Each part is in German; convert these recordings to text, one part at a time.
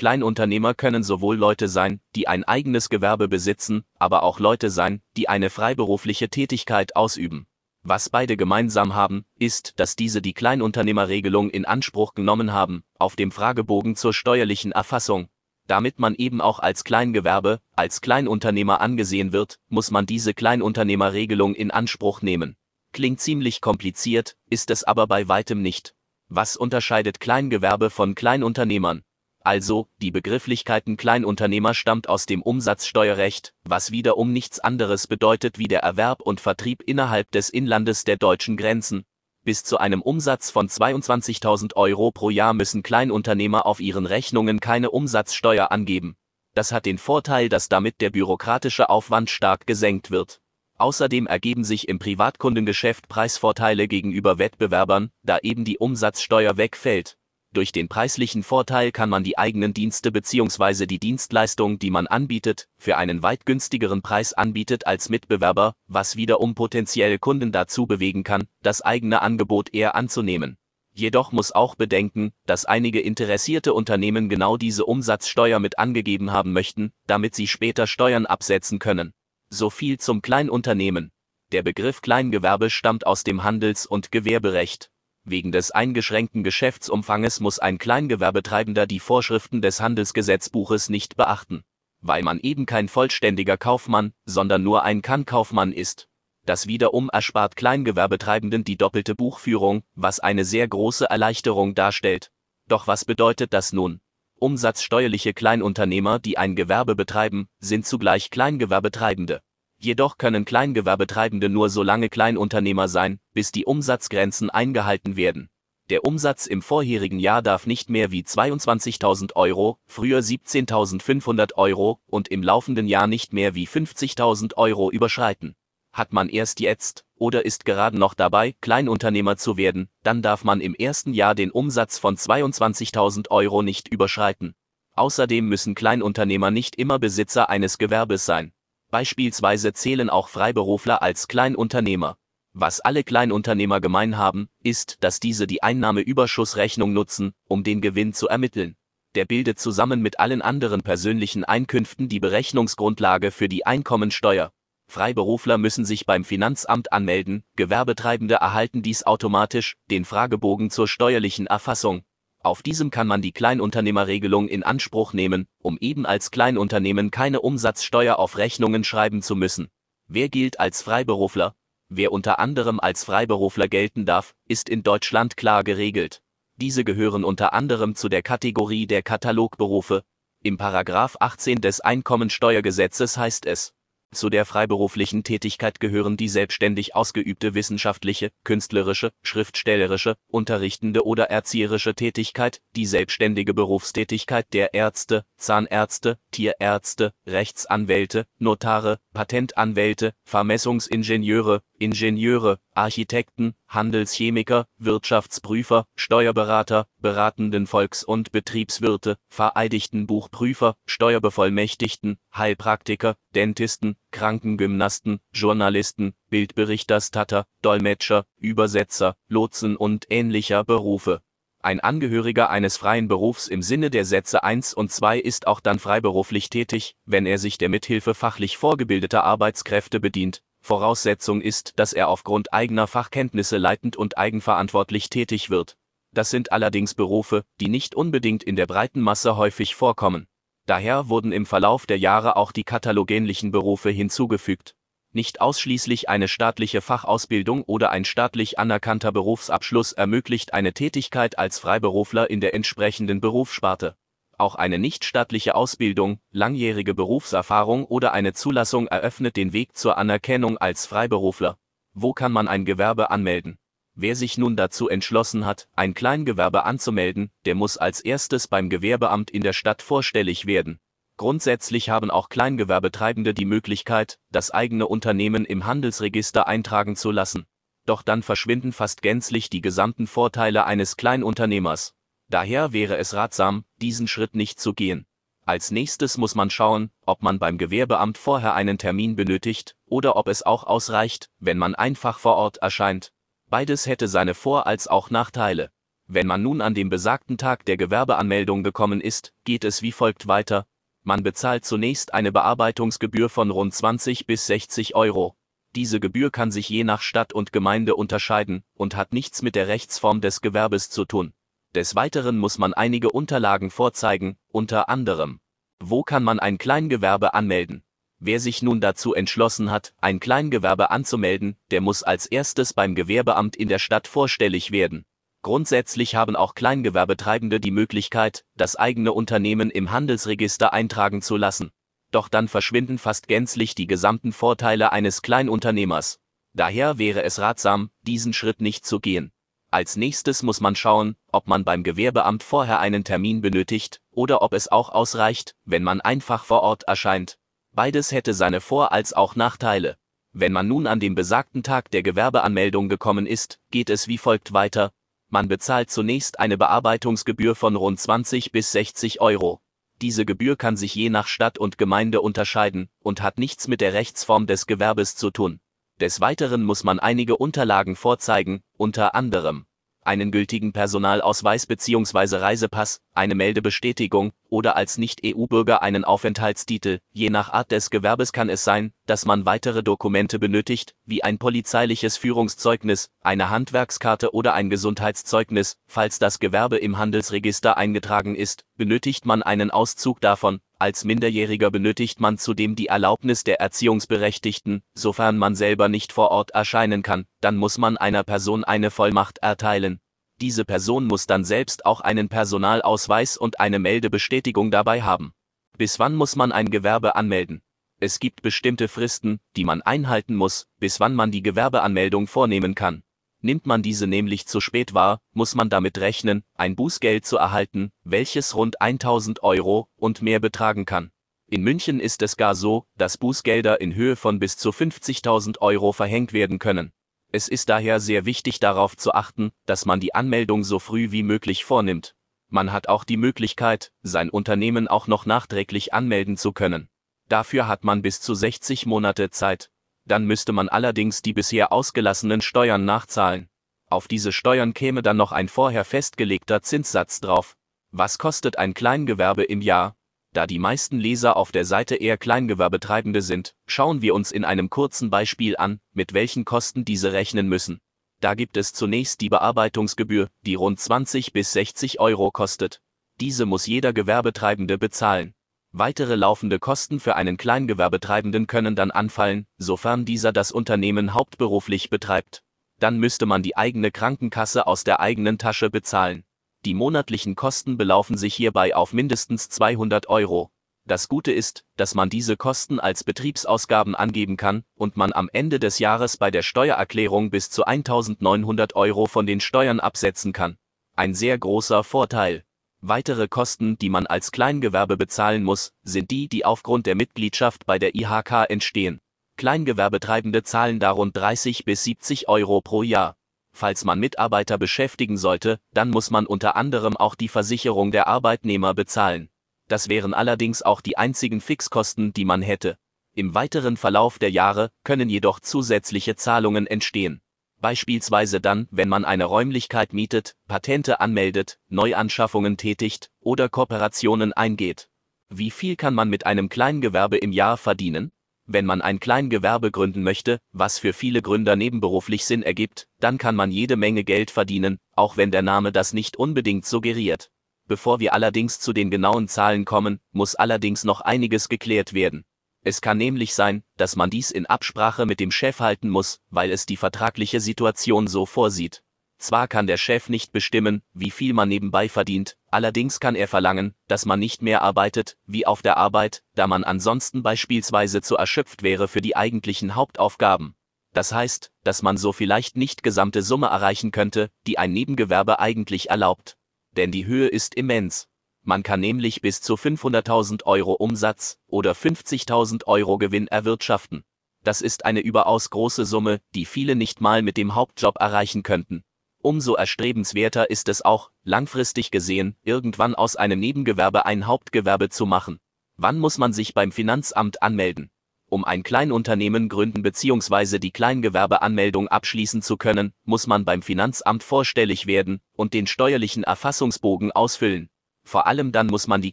Kleinunternehmer können sowohl Leute sein, die ein eigenes Gewerbe besitzen, aber auch Leute sein, die eine freiberufliche Tätigkeit ausüben. Was beide gemeinsam haben, ist, dass diese die Kleinunternehmerregelung in Anspruch genommen haben, auf dem Fragebogen zur steuerlichen Erfassung. Damit man eben auch als Kleingewerbe, als Kleinunternehmer angesehen wird, muss man diese Kleinunternehmerregelung in Anspruch nehmen. Klingt ziemlich kompliziert, ist es aber bei weitem nicht. Was unterscheidet Kleingewerbe von Kleinunternehmern? Also, die Begrifflichkeiten Kleinunternehmer stammt aus dem Umsatzsteuerrecht, was wiederum nichts anderes bedeutet wie der Erwerb und Vertrieb innerhalb des Inlandes der deutschen Grenzen. Bis zu einem Umsatz von 22.000 Euro pro Jahr müssen Kleinunternehmer auf ihren Rechnungen keine Umsatzsteuer angeben. Das hat den Vorteil, dass damit der bürokratische Aufwand stark gesenkt wird. Außerdem ergeben sich im Privatkundengeschäft Preisvorteile gegenüber Wettbewerbern, da eben die Umsatzsteuer wegfällt. Durch den preislichen Vorteil kann man die eigenen Dienste bzw. die Dienstleistung, die man anbietet, für einen weit günstigeren Preis anbietet als Mitbewerber, was wiederum potenzielle Kunden dazu bewegen kann, das eigene Angebot eher anzunehmen. Jedoch muss auch bedenken, dass einige interessierte Unternehmen genau diese Umsatzsteuer mit angegeben haben möchten, damit sie später Steuern absetzen können. So viel zum Kleinunternehmen. Der Begriff Kleingewerbe stammt aus dem Handels- und Gewerberecht. Wegen des eingeschränkten Geschäftsumfanges muss ein Kleingewerbetreibender die Vorschriften des Handelsgesetzbuches nicht beachten, weil man eben kein vollständiger Kaufmann, sondern nur ein Kann-Kaufmann ist. Das wiederum erspart Kleingewerbetreibenden die doppelte Buchführung, was eine sehr große Erleichterung darstellt. Doch was bedeutet das nun? Umsatzsteuerliche Kleinunternehmer, die ein Gewerbe betreiben, sind zugleich Kleingewerbetreibende. Jedoch können Kleingewerbetreibende nur so lange Kleinunternehmer sein, bis die Umsatzgrenzen eingehalten werden. Der Umsatz im vorherigen Jahr darf nicht mehr wie 22.000 Euro, früher 17.500 Euro und im laufenden Jahr nicht mehr wie 50.000 Euro überschreiten. Hat man erst jetzt oder ist gerade noch dabei, Kleinunternehmer zu werden, dann darf man im ersten Jahr den Umsatz von 22.000 Euro nicht überschreiten. Außerdem müssen Kleinunternehmer nicht immer Besitzer eines Gewerbes sein. Beispielsweise zählen auch Freiberufler als Kleinunternehmer. Was alle Kleinunternehmer gemein haben, ist, dass diese die Einnahmeüberschussrechnung nutzen, um den Gewinn zu ermitteln. Der bildet zusammen mit allen anderen persönlichen Einkünften die Berechnungsgrundlage für die Einkommensteuer. Freiberufler müssen sich beim Finanzamt anmelden, Gewerbetreibende erhalten dies automatisch, den Fragebogen zur steuerlichen Erfassung. Auf diesem kann man die Kleinunternehmerregelung in Anspruch nehmen, um eben als Kleinunternehmen keine Umsatzsteuer auf Rechnungen schreiben zu müssen. Wer gilt als Freiberufler? Wer unter anderem als Freiberufler gelten darf, ist in Deutschland klar geregelt. Diese gehören unter anderem zu der Kategorie der Katalogberufe. Im Paragraph 18 des Einkommensteuergesetzes heißt es, zu der freiberuflichen Tätigkeit gehören die selbstständig ausgeübte wissenschaftliche, künstlerische, schriftstellerische, unterrichtende oder erzieherische Tätigkeit, die selbstständige Berufstätigkeit der Ärzte, Zahnärzte, Tierärzte, Rechtsanwälte, Notare, Patentanwälte, Vermessungsingenieure, Ingenieure, Architekten, Handelschemiker, Wirtschaftsprüfer, Steuerberater, beratenden Volks- und Betriebswirte, vereidigten Buchprüfer, Steuerbevollmächtigten, Heilpraktiker, Dentisten, Krankengymnasten, Journalisten, Bildberichterstatter, Dolmetscher, Übersetzer, Lotsen und ähnlicher Berufe. Ein Angehöriger eines freien Berufs im Sinne der Sätze 1 und 2 ist auch dann freiberuflich tätig, wenn er sich der Mithilfe fachlich vorgebildeter Arbeitskräfte bedient. Voraussetzung ist, dass er aufgrund eigener Fachkenntnisse leitend und eigenverantwortlich tätig wird. Das sind allerdings Berufe, die nicht unbedingt in der breiten Masse häufig vorkommen. Daher wurden im Verlauf der Jahre auch die katalogähnlichen Berufe hinzugefügt. Nicht ausschließlich eine staatliche Fachausbildung oder ein staatlich anerkannter Berufsabschluss ermöglicht eine Tätigkeit als Freiberufler in der entsprechenden Berufssparte. Auch eine nichtstaatliche Ausbildung, langjährige Berufserfahrung oder eine Zulassung eröffnet den Weg zur Anerkennung als Freiberufler. Wo kann man ein Gewerbe anmelden? Wer sich nun dazu entschlossen hat, ein Kleingewerbe anzumelden, der muss als erstes beim Gewerbeamt in der Stadt vorstellig werden. Grundsätzlich haben auch Kleingewerbetreibende die Möglichkeit, das eigene Unternehmen im Handelsregister eintragen zu lassen. Doch dann verschwinden fast gänzlich die gesamten Vorteile eines Kleinunternehmers. Daher wäre es ratsam, diesen Schritt nicht zu gehen. Als nächstes muss man schauen, ob man beim Gewerbeamt vorher einen Termin benötigt oder ob es auch ausreicht, wenn man einfach vor Ort erscheint. Beides hätte seine Vor- als auch Nachteile. Wenn man nun an dem besagten Tag der Gewerbeanmeldung gekommen ist, geht es wie folgt weiter. Man bezahlt zunächst eine Bearbeitungsgebühr von rund 20 bis 60 Euro. Diese Gebühr kann sich je nach Stadt und Gemeinde unterscheiden und hat nichts mit der Rechtsform des Gewerbes zu tun. Des Weiteren muss man einige Unterlagen vorzeigen, unter anderem. Wo kann man ein Kleingewerbe anmelden? Wer sich nun dazu entschlossen hat, ein Kleingewerbe anzumelden, der muss als erstes beim Gewerbeamt in der Stadt vorstellig werden. Grundsätzlich haben auch Kleingewerbetreibende die Möglichkeit, das eigene Unternehmen im Handelsregister eintragen zu lassen. Doch dann verschwinden fast gänzlich die gesamten Vorteile eines Kleinunternehmers. Daher wäre es ratsam, diesen Schritt nicht zu gehen. Als nächstes muss man schauen, ob man beim Gewerbeamt vorher einen Termin benötigt oder ob es auch ausreicht, wenn man einfach vor Ort erscheint. Beides hätte seine Vor- als auch Nachteile. Wenn man nun an dem besagten Tag der Gewerbeanmeldung gekommen ist, geht es wie folgt weiter. Man bezahlt zunächst eine Bearbeitungsgebühr von rund 20 bis 60 Euro. Diese Gebühr kann sich je nach Stadt und Gemeinde unterscheiden und hat nichts mit der Rechtsform des Gewerbes zu tun. Des Weiteren muss man einige Unterlagen vorzeigen, unter anderem einen gültigen Personalausweis bzw. Reisepass, eine Meldebestätigung oder als Nicht-EU-Bürger einen Aufenthaltstitel. Je nach Art des Gewerbes kann es sein, dass man weitere Dokumente benötigt, wie ein polizeiliches Führungszeugnis, eine Handwerkskarte oder ein Gesundheitszeugnis. Falls das Gewerbe im Handelsregister eingetragen ist, benötigt man einen Auszug davon. Als Minderjähriger benötigt man zudem die Erlaubnis der Erziehungsberechtigten, sofern man selber nicht vor Ort erscheinen kann, dann muss man einer Person eine Vollmacht erteilen. Diese Person muss dann selbst auch einen Personalausweis und eine Meldebestätigung dabei haben. Bis wann muss man ein Gewerbe anmelden? Es gibt bestimmte Fristen, die man einhalten muss, bis wann man die Gewerbeanmeldung vornehmen kann. Nimmt man diese nämlich zu spät wahr, muss man damit rechnen, ein Bußgeld zu erhalten, welches rund 1000 Euro und mehr betragen kann. In München ist es gar so, dass Bußgelder in Höhe von bis zu 50.000 Euro verhängt werden können. Es ist daher sehr wichtig darauf zu achten, dass man die Anmeldung so früh wie möglich vornimmt. Man hat auch die Möglichkeit, sein Unternehmen auch noch nachträglich anmelden zu können. Dafür hat man bis zu 60 Monate Zeit dann müsste man allerdings die bisher ausgelassenen Steuern nachzahlen. Auf diese Steuern käme dann noch ein vorher festgelegter Zinssatz drauf. Was kostet ein Kleingewerbe im Jahr? Da die meisten Leser auf der Seite eher Kleingewerbetreibende sind, schauen wir uns in einem kurzen Beispiel an, mit welchen Kosten diese rechnen müssen. Da gibt es zunächst die Bearbeitungsgebühr, die rund 20 bis 60 Euro kostet. Diese muss jeder Gewerbetreibende bezahlen. Weitere laufende Kosten für einen Kleingewerbetreibenden können dann anfallen, sofern dieser das Unternehmen hauptberuflich betreibt. Dann müsste man die eigene Krankenkasse aus der eigenen Tasche bezahlen. Die monatlichen Kosten belaufen sich hierbei auf mindestens 200 Euro. Das Gute ist, dass man diese Kosten als Betriebsausgaben angeben kann und man am Ende des Jahres bei der Steuererklärung bis zu 1900 Euro von den Steuern absetzen kann. Ein sehr großer Vorteil. Weitere Kosten, die man als Kleingewerbe bezahlen muss, sind die, die aufgrund der Mitgliedschaft bei der IHK entstehen. Kleingewerbetreibende zahlen da rund 30 bis 70 Euro pro Jahr. Falls man Mitarbeiter beschäftigen sollte, dann muss man unter anderem auch die Versicherung der Arbeitnehmer bezahlen. Das wären allerdings auch die einzigen Fixkosten, die man hätte. Im weiteren Verlauf der Jahre können jedoch zusätzliche Zahlungen entstehen beispielsweise dann, wenn man eine Räumlichkeit mietet, Patente anmeldet, Neuanschaffungen tätigt oder Kooperationen eingeht. Wie viel kann man mit einem Kleingewerbe im Jahr verdienen? Wenn man ein Kleingewerbe gründen möchte, was für viele Gründer nebenberuflich Sinn ergibt, dann kann man jede Menge Geld verdienen, auch wenn der Name das nicht unbedingt suggeriert. Bevor wir allerdings zu den genauen Zahlen kommen, muss allerdings noch einiges geklärt werden. Es kann nämlich sein, dass man dies in Absprache mit dem Chef halten muss, weil es die vertragliche Situation so vorsieht. Zwar kann der Chef nicht bestimmen, wie viel man nebenbei verdient, allerdings kann er verlangen, dass man nicht mehr arbeitet, wie auf der Arbeit, da man ansonsten beispielsweise zu erschöpft wäre für die eigentlichen Hauptaufgaben. Das heißt, dass man so vielleicht nicht gesamte Summe erreichen könnte, die ein Nebengewerbe eigentlich erlaubt. Denn die Höhe ist immens. Man kann nämlich bis zu 500.000 Euro Umsatz oder 50.000 Euro Gewinn erwirtschaften. Das ist eine überaus große Summe, die viele nicht mal mit dem Hauptjob erreichen könnten. Umso erstrebenswerter ist es auch, langfristig gesehen, irgendwann aus einem Nebengewerbe ein Hauptgewerbe zu machen. Wann muss man sich beim Finanzamt anmelden? Um ein Kleinunternehmen gründen bzw. die Kleingewerbeanmeldung abschließen zu können, muss man beim Finanzamt vorstellig werden und den steuerlichen Erfassungsbogen ausfüllen. Vor allem dann muss man die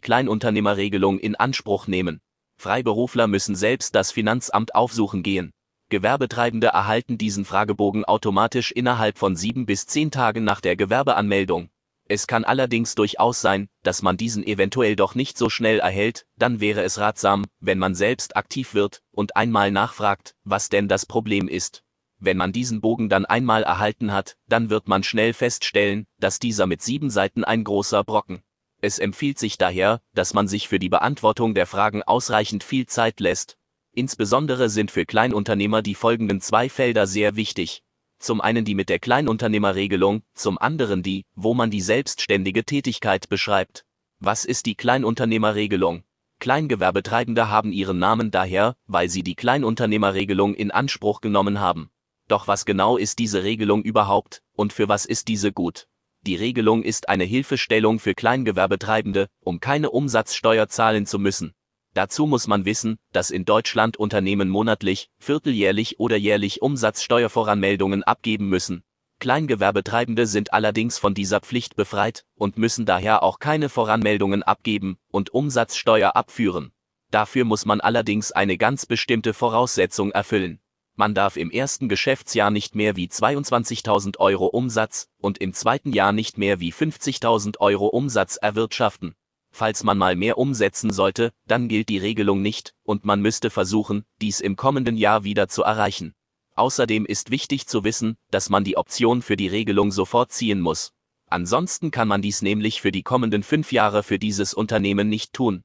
Kleinunternehmerregelung in Anspruch nehmen. Freiberufler müssen selbst das Finanzamt aufsuchen gehen. Gewerbetreibende erhalten diesen Fragebogen automatisch innerhalb von sieben bis zehn Tagen nach der Gewerbeanmeldung. Es kann allerdings durchaus sein, dass man diesen eventuell doch nicht so schnell erhält, dann wäre es ratsam, wenn man selbst aktiv wird und einmal nachfragt, was denn das Problem ist. Wenn man diesen Bogen dann einmal erhalten hat, dann wird man schnell feststellen, dass dieser mit sieben Seiten ein großer Brocken. Es empfiehlt sich daher, dass man sich für die Beantwortung der Fragen ausreichend viel Zeit lässt, Insbesondere sind für Kleinunternehmer die folgenden zwei Felder sehr wichtig. Zum einen die mit der Kleinunternehmerregelung, zum anderen die, wo man die selbstständige Tätigkeit beschreibt. Was ist die Kleinunternehmerregelung? Kleingewerbetreibende haben ihren Namen daher, weil sie die Kleinunternehmerregelung in Anspruch genommen haben. Doch was genau ist diese Regelung überhaupt und für was ist diese gut? Die Regelung ist eine Hilfestellung für Kleingewerbetreibende, um keine Umsatzsteuer zahlen zu müssen. Dazu muss man wissen, dass in Deutschland Unternehmen monatlich, vierteljährlich oder jährlich Umsatzsteuervoranmeldungen abgeben müssen. Kleingewerbetreibende sind allerdings von dieser Pflicht befreit und müssen daher auch keine Voranmeldungen abgeben und Umsatzsteuer abführen. Dafür muss man allerdings eine ganz bestimmte Voraussetzung erfüllen. Man darf im ersten Geschäftsjahr nicht mehr wie 22.000 Euro Umsatz und im zweiten Jahr nicht mehr wie 50.000 Euro Umsatz erwirtschaften. Falls man mal mehr umsetzen sollte, dann gilt die Regelung nicht, und man müsste versuchen, dies im kommenden Jahr wieder zu erreichen. Außerdem ist wichtig zu wissen, dass man die Option für die Regelung sofort ziehen muss. Ansonsten kann man dies nämlich für die kommenden fünf Jahre für dieses Unternehmen nicht tun.